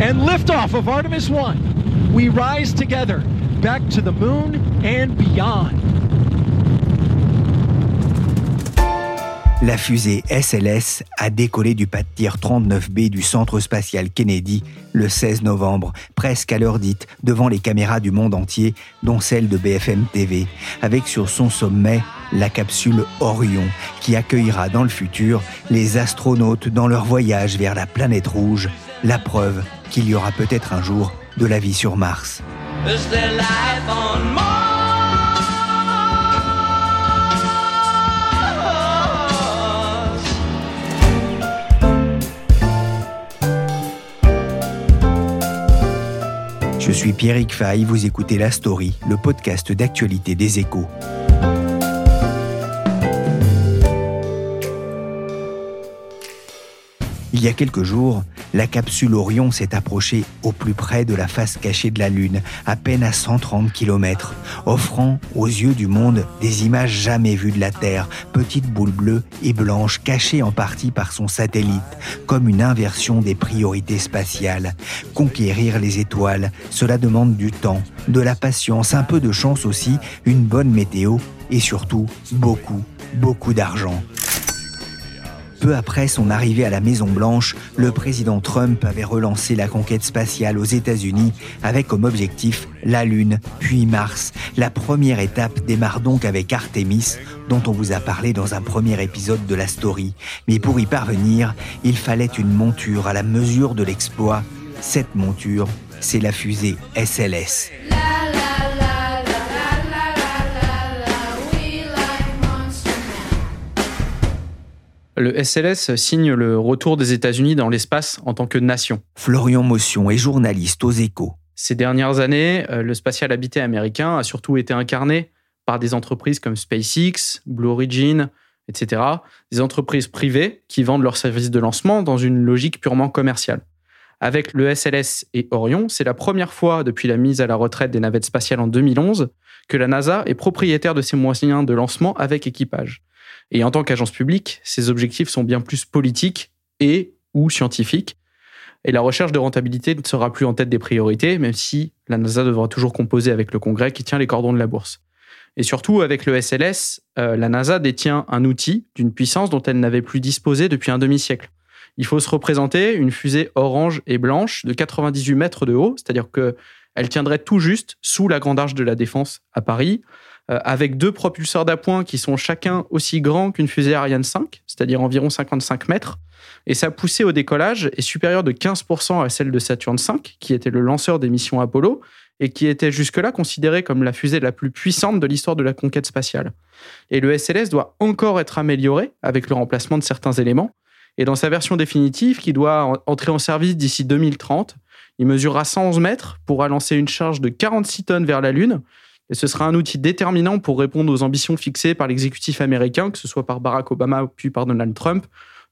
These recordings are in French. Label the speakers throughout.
Speaker 1: And liftoff of Artemis 1. We rise together back to the moon and beyond.
Speaker 2: La fusée SLS a décollé du pas de tir 39B du centre spatial Kennedy le 16 novembre, presque à l'heure dite, devant les caméras du monde entier, dont celle de BFM TV, avec sur son sommet la capsule Orion, qui accueillera dans le futur les astronautes dans leur voyage vers la planète rouge, la preuve qu'il y aura peut-être un jour de la vie sur Mars. Je suis Pierrick Fay, vous écoutez La Story, le podcast d'actualité des échos. Il y a quelques jours, la capsule Orion s'est approchée au plus près de la face cachée de la Lune, à peine à 130 km, offrant aux yeux du monde des images jamais vues de la Terre, petite boule bleue et blanche cachée en partie par son satellite, comme une inversion des priorités spatiales. Conquérir les étoiles, cela demande du temps, de la patience, un peu de chance aussi, une bonne météo et surtout beaucoup, beaucoup d'argent. Peu après son arrivée à la Maison-Blanche, le président Trump avait relancé la conquête spatiale aux États-Unis avec comme objectif la Lune, puis Mars. La première étape démarre donc avec Artemis, dont on vous a parlé dans un premier épisode de la story. Mais pour y parvenir, il fallait une monture à la mesure de l'exploit. Cette monture, c'est la fusée SLS.
Speaker 3: Le SLS signe le retour des États-Unis dans l'espace en tant que nation.
Speaker 2: Florian Motion est journaliste aux échos.
Speaker 3: Ces dernières années, euh, le spatial habité américain a surtout été incarné par des entreprises comme SpaceX, Blue Origin, etc. Des entreprises privées qui vendent leurs services de lancement dans une logique purement commerciale. Avec le SLS et Orion, c'est la première fois depuis la mise à la retraite des navettes spatiales en 2011 que la NASA est propriétaire de ses moyens de lancement avec équipage. Et en tant qu'agence publique, ses objectifs sont bien plus politiques et ou scientifiques. Et la recherche de rentabilité ne sera plus en tête des priorités, même si la NASA devra toujours composer avec le Congrès qui tient les cordons de la bourse. Et surtout, avec le SLS, euh, la NASA détient un outil d'une puissance dont elle n'avait plus disposé depuis un demi-siècle. Il faut se représenter une fusée orange et blanche de 98 mètres de haut, c'est-à-dire qu'elle tiendrait tout juste sous la Grande Arche de la Défense à Paris, avec deux propulseurs d'appoint qui sont chacun aussi grands qu'une fusée Ariane 5, c'est-à-dire environ 55 mètres. Et sa poussée au décollage est supérieure de 15% à celle de Saturne V, qui était le lanceur des missions Apollo et qui était jusque-là considérée comme la fusée la plus puissante de l'histoire de la conquête spatiale. Et le SLS doit encore être amélioré avec le remplacement de certains éléments. Et dans sa version définitive, qui doit entrer en service d'ici 2030, il mesurera 111 mètres, pourra lancer une charge de 46 tonnes vers la Lune, et ce sera un outil déterminant pour répondre aux ambitions fixées par l'exécutif américain, que ce soit par Barack Obama puis par Donald Trump,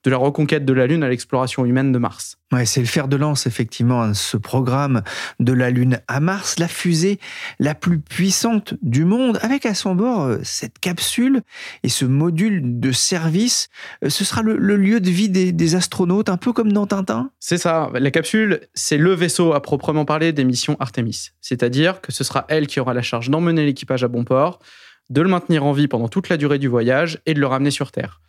Speaker 3: de la reconquête de la Lune à l'exploration humaine de Mars.
Speaker 2: Ouais, c'est le fer de lance, effectivement, hein, ce programme de la Lune à Mars, la fusée la plus puissante du monde, avec à son bord euh, cette capsule et ce module de service. Euh, ce sera le, lieu de vie des, astronautes, un peu comme dans Tintin?
Speaker 3: C'est ça. La capsule, c'est le vaisseau à proprement parler des missions Artemis. C'est-à-dire que ce sera elle qui aura la charge d'emmener l'équipage à bon port, de le maintenir en vie pendant toute la durée du voyage et de le ramener sur Terre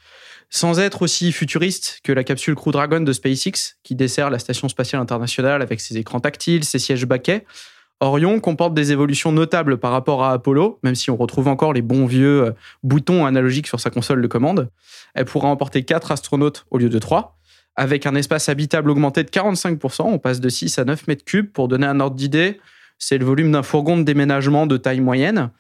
Speaker 3: sans être aussi futuriste que la capsule Crew Dragon de SpaceX, qui dessert la Station spatiale internationale avec ses écrans tactiles, ses sièges baquets. Orion comporte des évolutions notables par rapport à Apollo, même si on retrouve encore les bons vieux euh, boutons analogiques sur sa console de commande. Elle pourra emporter 4 astronautes au lieu de 3. Avec un espace habitable augmenté de 45%, on passe de 6 à 9 mètres cubes. Pour donner un ordre d'idée, c'est le volume d'un fourgon de déménagement de taille moyenne.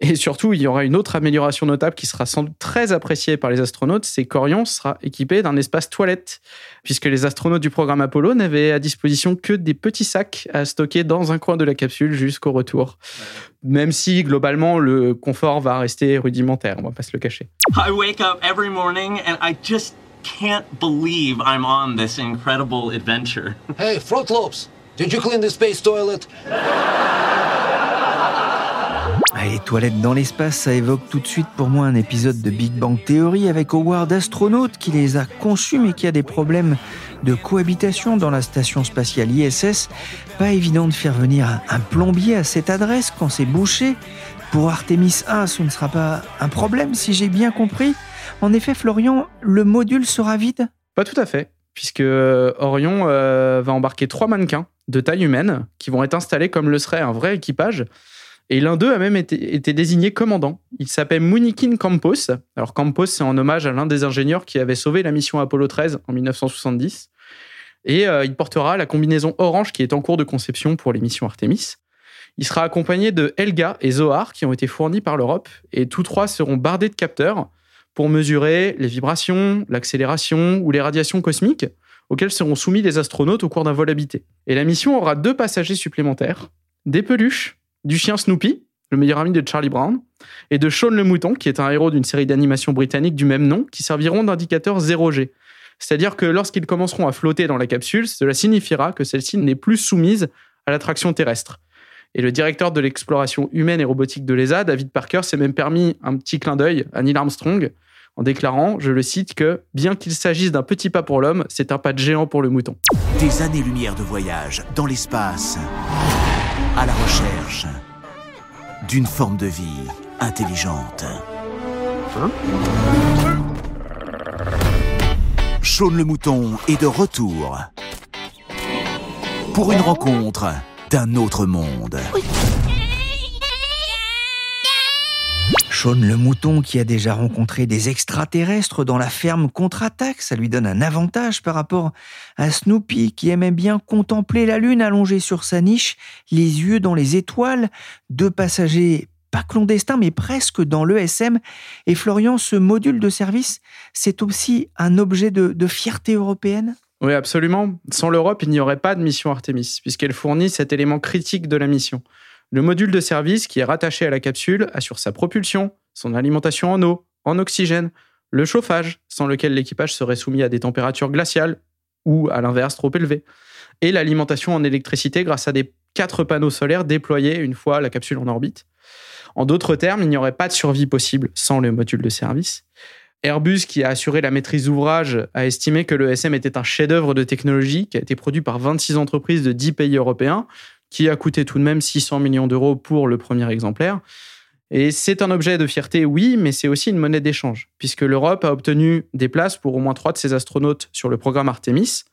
Speaker 3: Et surtout, il y aura une autre amélioration notable qui sera sans doute très appréciée par les astronautes, c'est qu'Orion sera équipé d'un espace toilette, puisque les astronautes du programme Apollo n'avaient à disposition que des petits sacs à stocker dans un coin de la capsule jusqu'au retour. Même si, globalement, le confort va rester rudimentaire, on va pas se le cacher.
Speaker 4: I wake up every morning and I just can't believe I'm on this incredible adventure.
Speaker 5: Hey, did you clean the space toilet?
Speaker 2: Les toilettes dans l'espace, ça évoque tout de suite pour moi un épisode de Big Bang Theory avec Howard Astronaute qui les a conçus mais qui a des problèmes de cohabitation dans la station spatiale ISS. Pas évident de faire venir un- un plombier à cette adresse quand c'est bouché. Pour Artemis 1, ce ne sera pas un problème si j'ai bien compris. En effet, Florian, le module sera vide?
Speaker 3: Pas tout à fait, puisque euh, Orion euh, va embarquer trois mannequins de taille humaine qui vont être installés comme le serait un vrai équipage. Et l'un d'eux a même été, désigné commandant. Il s'appelle Munikin Campos. Alors Campos, c'est en hommage à l'un des ingénieurs qui avait sauvé la mission Apollo 13 en 1970. Et euh, il portera la combinaison orange qui est en cours de conception pour les missions Artemis. Il sera accompagné de Helga et Zohar qui ont été fournis par l'Europe. Et tous trois seront bardés de capteurs pour mesurer les vibrations, l'accélération ou les radiations cosmiques auxquelles seront soumis les astronautes au cours d'un vol habité. Et la mission aura deux passagers supplémentaires, des peluches, du chien Snoopy, le meilleur ami de Charlie Brown, et de Sean le mouton, qui est un héros d'une série d'animation britannique du même nom, qui serviront d'indicateurs 0G. C'est-à-dire que lorsqu'ils commenceront à flotter dans la capsule, cela signifiera que celle-ci n'est plus soumise à l'attraction terrestre. Et le directeur de l'exploration humaine et robotique de l'ESA, David Parker, s'est même permis un petit clin d'œil à Neil Armstrong en déclarant, je le cite, que bien qu'il s'agisse d'un petit pas pour l'homme, c'est un pas de géant pour le mouton.
Speaker 6: Des années-lumière de voyage dans l'espace, à la recherche d'une forme de vie intelligente. Sean le mouton est de retour pour une rencontre d'un autre monde.
Speaker 2: Sean le mouton qui a déjà rencontré des extraterrestres dans la ferme contre-attaque, ça lui donne un avantage par rapport à Snoopy qui aimait bien contempler la lune allongée sur sa niche, les yeux dans les étoiles, deux passagers pas clandestins mais presque dans l'ESM. Et Florian, ce module de service, c'est aussi un objet de, de fierté européenne?
Speaker 3: Oui, absolument. Sans l'Europe, il n'y aurait pas de mission Artemis, puisqu'elle fournit cet élément critique de la mission. Le module de service qui est rattaché à la capsule assure sa propulsion, son alimentation en eau, en oxygène, le chauffage, sans lequel l'équipage serait soumis à des températures glaciales ou, à l'inverse, trop élevées, et l'alimentation en électricité grâce à des quatre panneaux solaires déployés une fois la capsule en orbite. En d'autres termes, il n'y aurait pas de survie possible sans le module de service. Airbus, qui a assuré la maîtrise d'ouvrage, a estimé que le SM était un chef-d'œuvre de technologie qui a été produit par 26 entreprises de 10 pays européens, qui a coûté tout de même 600 millions d'euros pour le premier exemplaire. Et c'est un objet de fierté, oui, mais c'est aussi une monnaie d'échange, puisque l'Europe a obtenu des places pour au moins trois de ses astronautes sur le programme Artemis.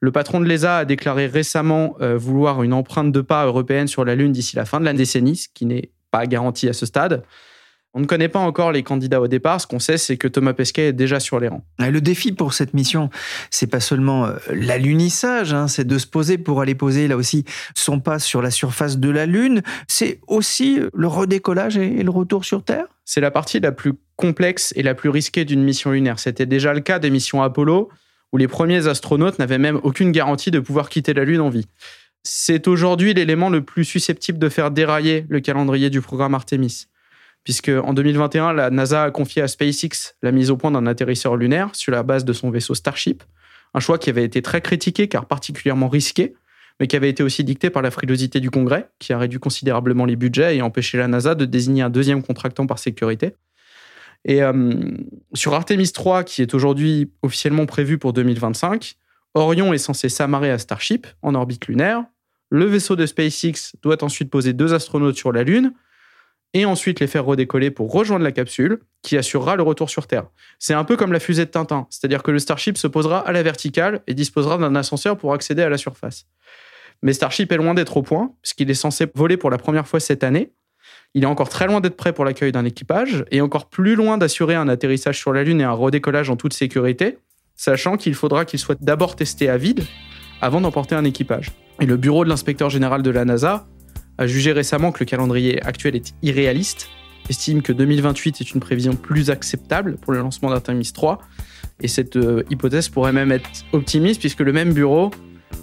Speaker 3: Le patron de l'ESA a déclaré récemment euh, vouloir une empreinte de pas européenne sur la Lune d'ici la fin de la décennie, ce qui n'est pas garanti à ce stade. On ne connaît pas encore les candidats au départ. Ce qu'on sait, c'est que Thomas Pesquet est déjà sur les rangs.
Speaker 2: Le défi pour cette mission, c'est pas seulement euh, l'alunissage, hein, c'est de se poser pour aller poser là aussi son pas sur la surface de la Lune. C'est aussi le redécollage et le retour sur Terre?
Speaker 3: C'est la partie la plus complexe et la plus risquée d'une mission lunaire. C'était déjà le cas des missions Apollo, où les premiers astronautes n'avaient même aucune garantie de pouvoir quitter la Lune en vie. C'est aujourd'hui l'élément le plus susceptible de faire dérailler le calendrier du programme Artemis puisque en 2021, la NASA a confié à SpaceX la mise au point d'un atterrisseur lunaire sur la base de son vaisseau Starship, un choix qui avait été très critiqué car particulièrement risqué, mais qui avait été aussi dicté par la frilosité du Congrès, qui a réduit considérablement les budgets et empêché la NASA de désigner un deuxième contractant par sécurité. Et euh, sur Artemis 3, qui est aujourd'hui officiellement prévu pour 2025, Orion est censé s'amarrer à Starship en orbite lunaire. Le vaisseau de SpaceX doit ensuite poser deux astronautes sur la Lune, et ensuite les faire redécoller pour rejoindre la capsule qui assurera le retour sur Terre. C'est un peu comme la fusée de Tintin, c'est-à-dire que le Starship se posera à la verticale et disposera d'un ascenseur pour accéder à la surface. Mais Starship est loin d'être au point, puisqu'il est censé voler pour la première fois cette année. Il est encore très loin d'être prêt pour l'accueil d'un équipage et encore plus loin d'assurer un atterrissage sur la Lune et un redécollage en toute sécurité, sachant qu'il faudra qu'il soit d'abord testé à vide avant d'emporter un équipage. Et le bureau de l'inspecteur général de la NASA a jugé récemment que le calendrier actuel est irréaliste estime que 2028 est une prévision plus acceptable pour le lancement d'Artemis 3. Et cette euh, hypothèse pourrait même être optimiste, puisque le même bureau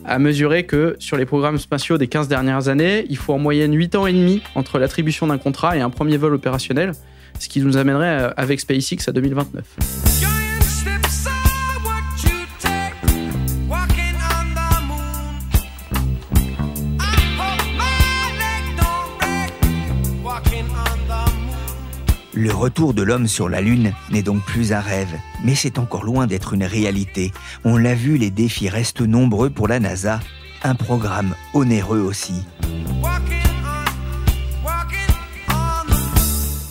Speaker 3: a mesuré que sur les programmes spatiaux des 15 dernières années, il faut en moyenne 8 ans et demi entre l'attribution d'un contrat et un premier vol opérationnel, ce qui nous amènerait euh, avec SpaceX à 2029.
Speaker 2: Retour de l'homme sur la Lune n'est donc plus un rêve, mais c'est encore loin d'être une réalité. On l'a vu, les défis restent nombreux pour la NASA, un programme onéreux aussi.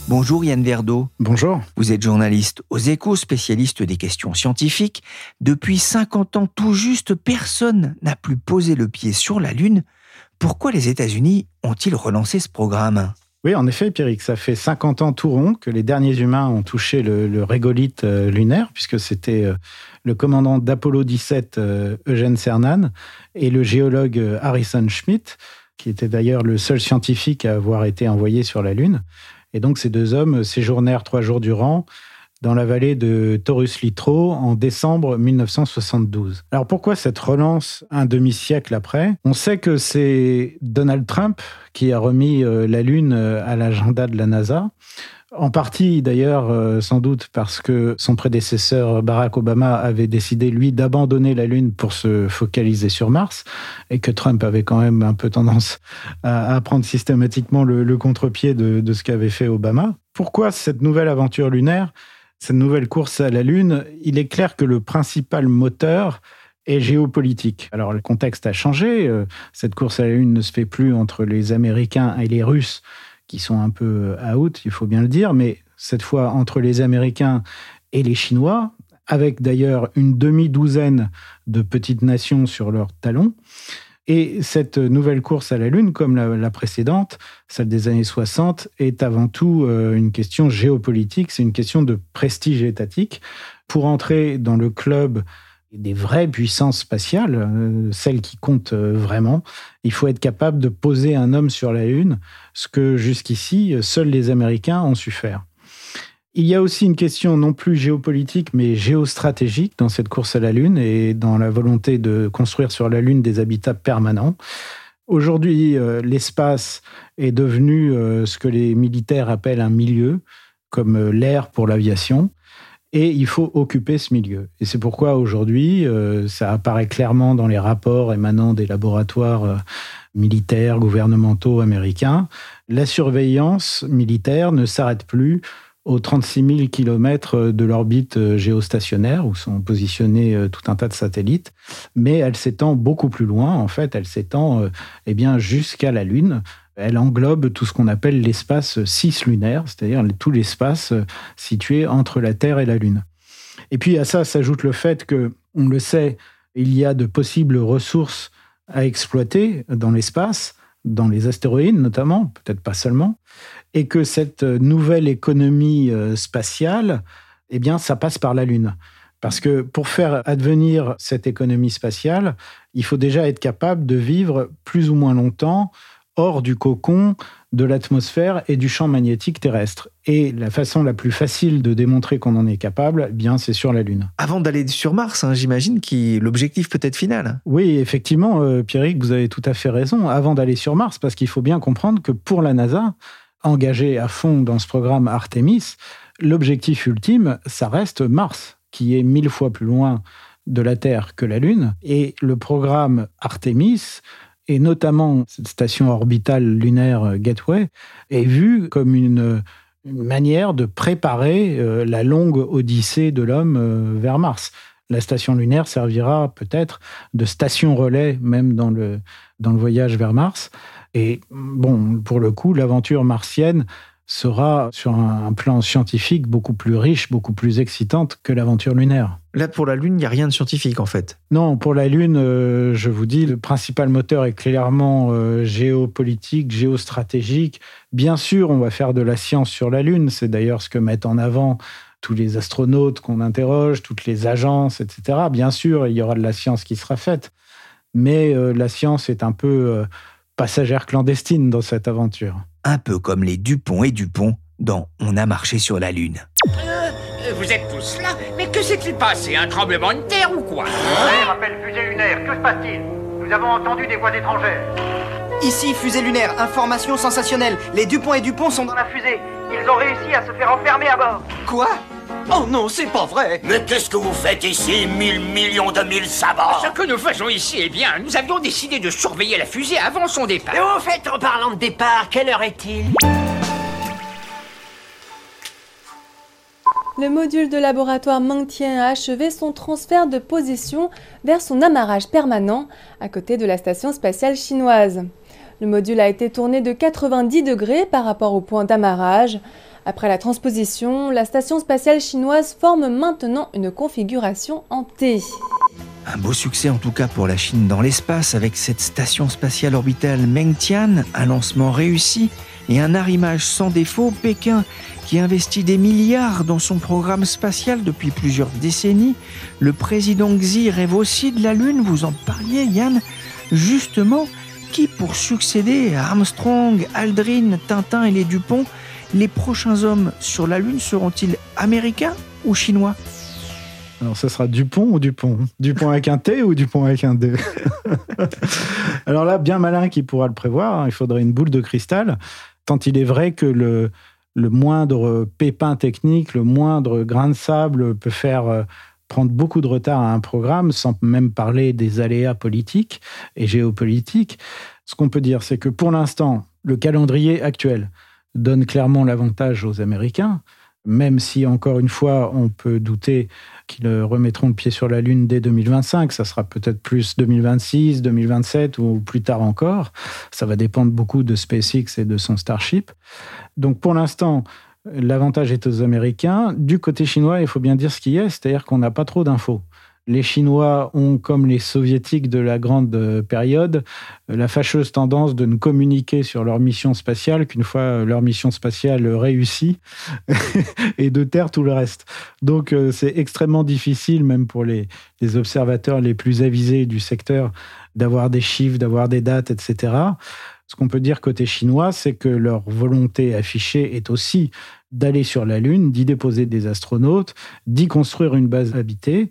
Speaker 2: Bonjour Yann Verdeau.
Speaker 7: Bonjour.
Speaker 2: Vous êtes journaliste aux échos, spécialiste des questions scientifiques. Depuis 50 ans tout juste, personne n'a plus posé le pied sur la Lune. Pourquoi les États-Unis ont-ils relancé ce programme?
Speaker 7: Oui, en effet, Pierrick, ça fait 50 ans tout rond que les derniers humains ont touché le, régolithe euh, lunaire, puisque c'était euh, le commandant d'Apollo 17, euh, Eugène Cernan, et le géologue Harrison Schmitt, qui était d'ailleurs le seul scientifique à avoir été envoyé sur la Lune. Et donc ces deux hommes séjournèrent trois jours durant dans la vallée de Taurus Litro en décembre 1972. Alors pourquoi cette relance un demi-siècle après? On sait que c'est Donald Trump qui a remis euh, la Lune euh, à l'agenda de la NASA. En partie d'ailleurs, euh, sans doute parce que son prédécesseur Barack Obama avait décidé, lui, d'abandonner la Lune pour se focaliser sur Mars, et que Trump avait quand même un peu tendance à, prendre systématiquement le, contre-pied de, de ce qu'avait fait Obama. Pourquoi cette nouvelle aventure lunaire? Cette nouvelle course à la Lune, il est clair que le principal moteur est géopolitique. Alors le contexte a changé. Euh, cette course à la Lune ne se fait plus entre les Américains et les Russes, qui sont un peu out, il faut bien le dire, mais cette fois entre les Américains et les Chinois, avec d'ailleurs une demi-douzaine de petites nations sur leurs talons. Et cette nouvelle course à la Lune, comme la, précédente, celle des années 60, est avant tout euh, une question géopolitique, c'est une question de prestige étatique. Pour entrer dans le club des vraies puissances spatiales, euh, celles qui comptent euh, vraiment, il faut être capable de poser un homme sur la Lune, ce que jusqu'ici, seuls les Américains ont su faire. Il y a aussi une question non plus géopolitique, mais géostratégique dans cette course à la Lune et dans la volonté de construire sur la Lune des habitats permanents. Aujourd'hui, euh, l'espace est devenu euh, ce que les militaires appellent un milieu, comme euh, l'air pour l'aviation, et il faut occuper ce milieu. Et c'est pourquoi aujourd'hui, ça apparaît clairement dans les rapports émanant des laboratoires militaires, gouvernementaux américains, la surveillance militaire ne s'arrête plus aux 36 000 km de l'orbite euh, géostationnaire où sont positionnés euh, tout un tas de satellites, mais elle s'étend beaucoup plus loin. En fait, elle s'étend euh, eh bien jusqu'à la Lune. Elle englobe tout ce qu'on appelle l'espace cislunaire, c'est-à-dire tout l'espace situé entre la Terre et la Lune. Et puis à ça s'ajoute le fait que, on le sait, il y a de possibles ressources à exploiter dans l'espace, dans les astéroïdes notamment, peut-être pas seulement, et que cette nouvelle économie euh, spatiale, eh bien, ça passe par la Lune. Parce que pour faire advenir cette économie spatiale, il faut déjà être capable de vivre plus ou moins longtemps hors du cocon de l'atmosphère et du champ magnétique terrestre. Et la façon la plus facile de démontrer qu'on en est capable, eh bien, c'est sur la Lune.
Speaker 2: Avant d'aller sur Mars, hein, j'imagine que l'objectif peut être final.
Speaker 7: Oui, effectivement, euh, Pierrick, vous avez tout à fait raison. Avant d'aller sur Mars, parce qu'il faut bien comprendre que pour la NASA, engagée à fond dans ce programme Artemis, l'objectif ultime, ça reste Mars, qui est mille fois plus loin de la Terre que la Lune. Et le programme Artemis, et notamment cette station orbitale lunaire Gateway, est vu comme une, manière de préparer euh, la longue odyssée de l'homme euh, vers Mars. La station lunaire servira peut-être de station relais même dans le, dans le voyage vers Mars. Et bon, pour le coup, l'aventure martienne sera sur un plan scientifique beaucoup plus riche, beaucoup plus excitante que l'aventure lunaire.
Speaker 2: Là, pour la Lune, il n'y a rien de scientifique en fait.
Speaker 7: Non, pour la Lune, euh, je vous dis, le principal moteur est clairement euh, géopolitique, géostratégique. Bien sûr, on va faire de la science sur la Lune. C'est d'ailleurs ce que mettent en avant tous les astronautes qu'on interroge, toutes les agences, etc. Bien sûr, il y aura de la science qui sera faite. Mais euh, la science est un peu passagère clandestine dans cette aventure.
Speaker 2: Un peu comme les Dupont et Dupont dans On a marché sur la Lune.
Speaker 8: Euh, vous êtes tous là Mais que s'est-il passé Un tremblement de terre ou quoi?
Speaker 9: Fusée lunaire, que se passe-t-il? Nous avons entendu des voix étrangères.
Speaker 10: Ici, fusée lunaire, information sensationnelle. Les Dupont et Dupont sont dans la fusée.
Speaker 9: Ils ont réussi à se faire enfermer à bord.
Speaker 10: Quoi? Oh non, c'est pas vrai
Speaker 8: Mais qu'est-ce que vous faites ici, mille millions de mille sabords Ce que nous faisons ici, eh bien, nous avions décidé de surveiller la fusée avant son départ.
Speaker 11: Et au fait, en parlant de départ, quelle heure est-il?
Speaker 12: Le module de laboratoire Mengtian a achevé son transfert de position vers son amarrage permanent à côté de la station spatiale chinoise. Le module a été tourné de 90 degrés par rapport au point d'amarrage. Après la transposition, la station spatiale chinoise forme maintenant une configuration en T.
Speaker 2: Un beau succès en tout cas pour la Chine dans l'espace avec cette station spatiale orbitale Mengtian, un lancement réussi et un arrimage sans défaut. Pékin qui investit des milliards dans son programme spatial depuis plusieurs décennies. Le président Xi rêve aussi de la Lune, vous en parliez Yann. Justement, qui pour succéder à Armstrong, Aldrin, Tintin et les Dupont, les prochains hommes sur la Lune seront-ils américains ou chinois?
Speaker 7: Alors, ce sera Dupont ou Dupont? Dupont avec un T ou Dupont avec un D? Alors là, bien malin qui pourra le prévoir, hein, il faudrait une boule de cristal, tant il est vrai que le, le moindre pépin technique, le moindre grain de sable peut faire euh, prendre beaucoup de retard à un programme, sans même parler des aléas politiques et géopolitiques. Ce qu'on peut dire, c'est que pour l'instant, le calendrier actuel donne clairement l'avantage aux Américains, même si, encore une fois, on peut douter qu'ils remettront le pied sur la Lune dès 2025. Ça sera peut-être plus 2026, 2027 ou plus tard encore. Ça va dépendre beaucoup de SpaceX et de son Starship. Donc pour l'instant, l'avantage est aux Américains. Du côté chinois, il faut bien dire ce qui est, c'est-à-dire qu'on n'a pas trop d'infos. Les Chinois ont, comme les Soviétiques de la grande euh, période, euh, la fâcheuse tendance de ne communiquer sur leur mission spatiale qu'une fois euh, leur mission spatiale réussie et de taire tout le reste. Donc c'est extrêmement difficile, même pour les, les observateurs les plus avisés du secteur, d'avoir des chiffres, d'avoir des dates, etc. Ce qu'on peut dire côté chinois, c'est que leur volonté affichée est aussi d'aller sur la Lune, d'y déposer des astronautes, d'y construire une base habitée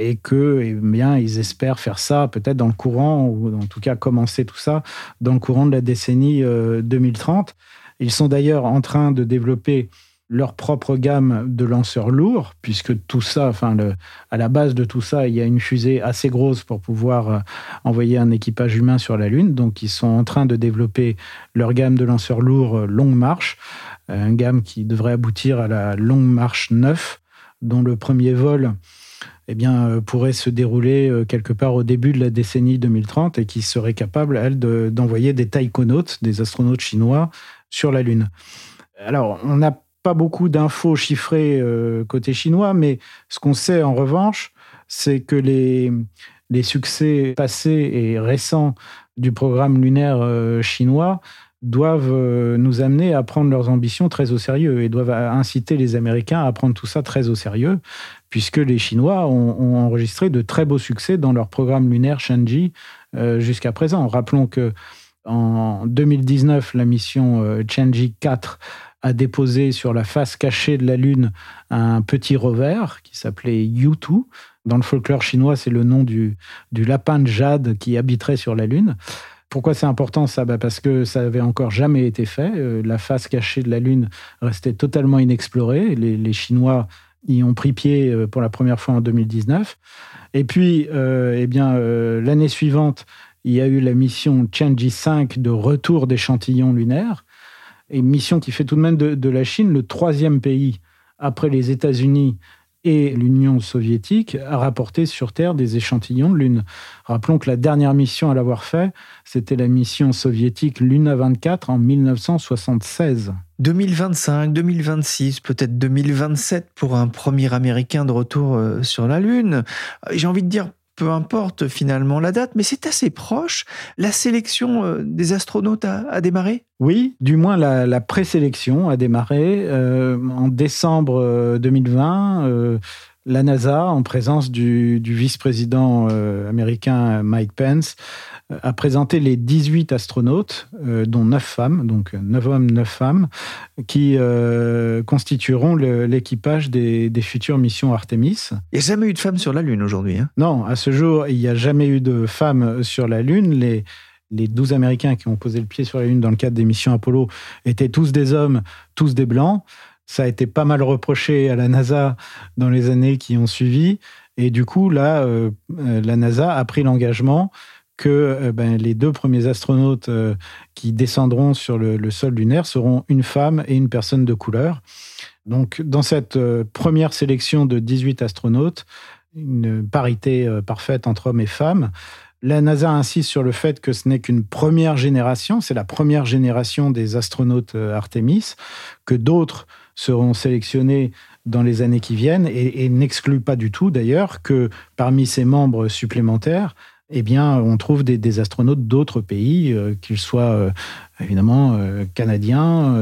Speaker 7: et que, eh bien, ils espèrent faire ça peut-être dans le courant, ou en tout cas commencer tout ça dans le courant de la décennie 2030. Euh, ils sont d'ailleurs en train de développer leur propre gamme de lanceurs lourds, puisque tout ça, enfin, à la base de tout ça, il y a une fusée assez grosse pour pouvoir euh, envoyer un équipage humain sur la Lune. Donc, ils sont en train de développer leur gamme de lanceurs lourds euh, longue marche, une gamme qui devrait aboutir à la longue marche 9, dont le premier vol eh bien, pourrait se dérouler quelque part au début de la décennie 2030 et qui serait capable, elle, d'envoyer des taïkonautes, des astronautes chinois, sur la Lune. Alors, on a pas beaucoup d'infos chiffrées euh, côté chinois, mais ce qu'on sait en revanche, c'est que les, succès passés et récents du programme lunaire euh, chinois doivent euh, nous amener à prendre leurs ambitions très au sérieux et doivent inciter les Américains à prendre tout ça très au sérieux, puisque les Chinois ont, enregistré de très beaux succès dans leur programme lunaire Shenzhou jusqu'à présent. Rappelons que en 2019, la mission Shenzhou 4 a déposé sur la face cachée de la Lune un petit rover qui s'appelait U2. Dans le folklore chinois, c'est le nom du, du lapin de jade qui habiterait sur la Lune. Pourquoi c'est important ça? Bah Parce que ça n'avait encore jamais été fait. Euh, la face cachée de la Lune restait totalement inexplorée. Les, Chinois y ont pris pied euh, pour la première fois en 2019. Et puis, euh, eh bien, l'année suivante, il y a eu la mission Tianji 5 de retour d'échantillons lunaires une mission qui fait tout de même de, la Chine le troisième pays après les États-Unis et l'Union soviétique à rapporter sur Terre des échantillons de Lune. Rappelons que la dernière mission à l'avoir fait, c'était la mission soviétique Luna 24 en 1976.
Speaker 2: 2025, 2026, peut-être 2027 pour un premier Américain de retour euh, sur la Lune. J'ai envie de dire peu importe finalement la date, mais c'est assez proche. La sélection euh, des astronautes a, démarré?
Speaker 7: Oui, du moins la, présélection a démarré euh, en décembre 2020. Euh, la NASA, en présence du, vice-président euh, américain Mike Pence, euh, a présenté les 18 astronautes, euh, dont 9 femmes, donc 9 hommes, 9 femmes, qui constitueront l'équipage des, futures missions Artemis.
Speaker 2: Il n'y a jamais eu de femmes sur la Lune aujourd'hui. Hein?
Speaker 7: Non, à ce jour, il n'y a jamais eu de femmes sur la Lune. Les, les 12 Américains qui ont posé le pied sur la Lune dans le cadre des missions Apollo étaient tous des hommes, tous des blancs. Ça a été pas mal reproché à la NASA dans les années qui ont suivi. Et du coup, là, euh, euh, la NASA a pris l'engagement que euh, ben, les deux premiers astronautes qui descendront sur le, sol lunaire seront une femme et une personne de couleur. Donc, dans cette première sélection de 18 astronautes, une parité parfaite entre hommes et femmes. La NASA insiste sur le fait que ce n'est qu'une première génération, c'est la première génération des astronautes Artemis, que d'autres seront sélectionnés dans les années qui viennent et, n'exclut pas du tout d'ailleurs que parmi ces membres supplémentaires, eh on trouve des, astronautes d'autres pays, euh, qu'ils soient euh, évidemment euh, canadiens,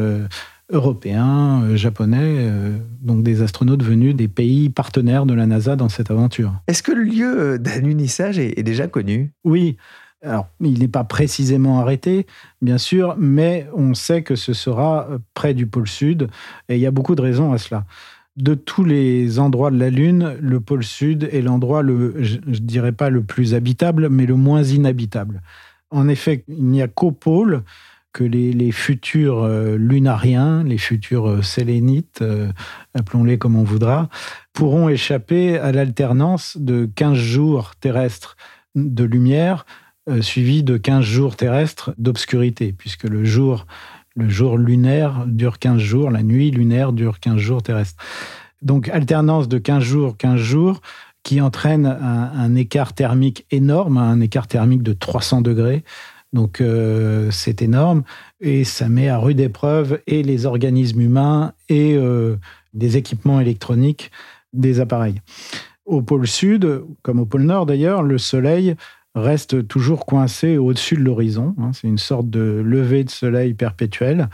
Speaker 7: européens, japonais, donc des astronautes venus des pays partenaires de la NASA dans cette aventure.
Speaker 2: Est-ce que le lieu d'alunissage est déjà connu?
Speaker 7: Oui. Alors, il n'est pas précisément arrêté, bien sûr, mais on sait que ce sera euh, près du pôle sud, et il y a beaucoup de raisons à cela. De tous les endroits de la Lune, le pôle sud est l'endroit, le, je ne dirais pas le plus habitable, mais le moins inhabitable. En effet, il n'y a qu'au pôle que les, futurs euh, lunariens, les futurs euh, sélénites, appelons-les comme on voudra, pourront échapper à l'alternance de 15 jours terrestres de lumière euh, suivi de 15 jours terrestres d'obscurité, puisque le jour, le jour lunaire dure 15 jours, la nuit lunaire dure 15 jours terrestres. Donc alternance de 15 jours, 15 jours, qui entraîne un, écart thermique énorme, un écart thermique de 300 degrés. Donc euh, c'est énorme et ça met à rude épreuve et les organismes humains et euh, des équipements électroniques des appareils. Au pôle sud, comme au pôle nord d'ailleurs, le Soleil reste toujours coincé au-dessus de l'horizon. Hein. C'est une sorte de lever de soleil perpétuel,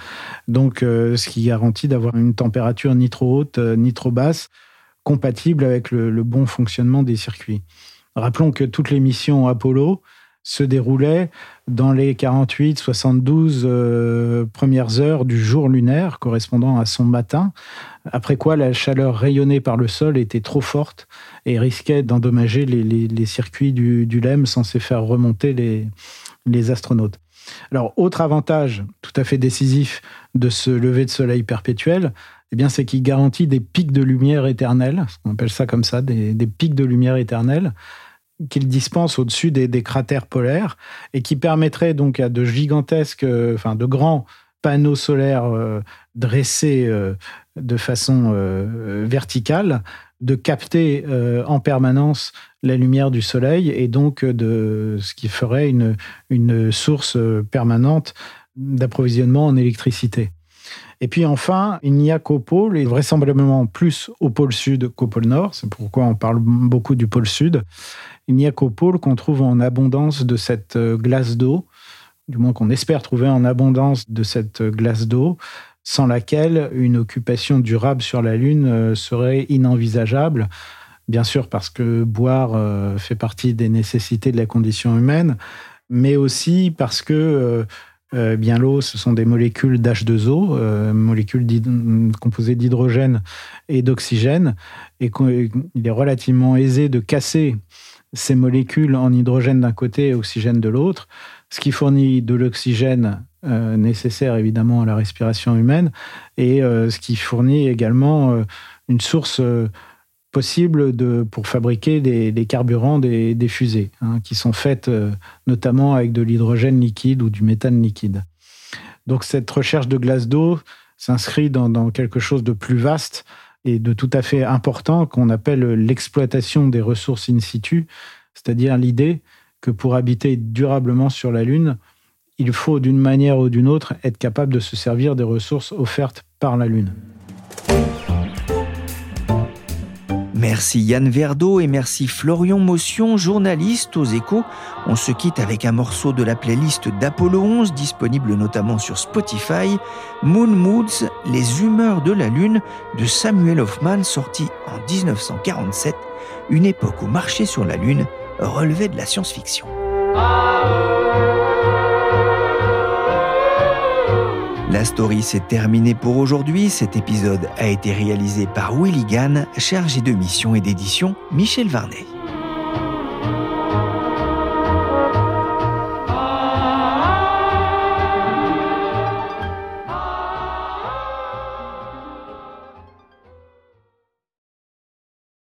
Speaker 7: donc euh, ce qui garantit d'avoir une température ni trop haute euh, ni trop basse, compatible avec le, bon fonctionnement des circuits. Rappelons que toutes les missions Apollo se déroulaient dans les 48, 72 euh, premières heures du jour lunaire correspondant à son matin, après quoi la chaleur rayonnée par le sol était trop forte et risquait d'endommager les, circuits du, LEM censés faire remonter les, astronautes. Alors, autre avantage tout à fait décisif de ce lever de soleil perpétuel, eh bien, c'est qu'il garantit des pics de lumière éternels, on appelle ça comme ça, des, des pics de lumière éternels, qu'il dispense au-dessus des, cratères polaires et qui permettrait donc à de gigantesques, euh, enfin de grands panneaux solaires euh, dressés euh, de façon verticale de capter en permanence la lumière du soleil et donc de ce qui ferait une, une source permanente d'approvisionnement en électricité. Et puis enfin, il n'y a qu'au pôle, et vraisemblablement plus au pôle sud qu'au pôle nord, c'est pourquoi on parle beaucoup du pôle sud, il n'y a qu'au pôle qu'on trouve en abondance de cette euh, glace d'eau, du moins qu'on espère trouver en abondance de cette euh, glace d'eau, sans laquelle une occupation durable sur la Lune euh, serait inenvisageable. Bien sûr parce que boire fait partie des nécessités de la condition humaine, mais aussi parce que bien l'eau, ce sont des molécules d'H2O, molécules composées d'hydrogène et d'oxygène, et qu'il est relativement aisé de casser ces molécules en hydrogène d'un côté et oxygène de l'autre, ce qui fournit de l'oxygène euh, nécessaire évidemment à la respiration humaine et euh, ce qui fournit également euh, une source possible de, pour fabriquer des, carburants des, fusées, hein, qui sont faites notamment avec de l'hydrogène liquide ou du méthane liquide. Donc cette recherche de glace d'eau s'inscrit dans, quelque chose de plus vaste et de tout à fait important qu'on appelle l'exploitation des ressources in situ, c'est-à-dire l'idée que pour habiter durablement sur la Lune, il faut d'une manière ou d'une autre être capable de se servir des ressources offertes par la Lune.
Speaker 2: Merci Yann Verdeau et merci Florian Motion, journaliste aux échos. On se quitte avec un morceau de la playlist d'Apollo 11, disponible notamment sur Spotify, Moon Moods, Les humeurs de la Lune de Samuel Hoffman, sorti en 1947, une époque où marcher sur la Lune relevait de la science-fiction. La story s'est terminée pour aujourd'hui. Cet épisode a été réalisé par Willy chargé de mission et d'édition Michel Varnet.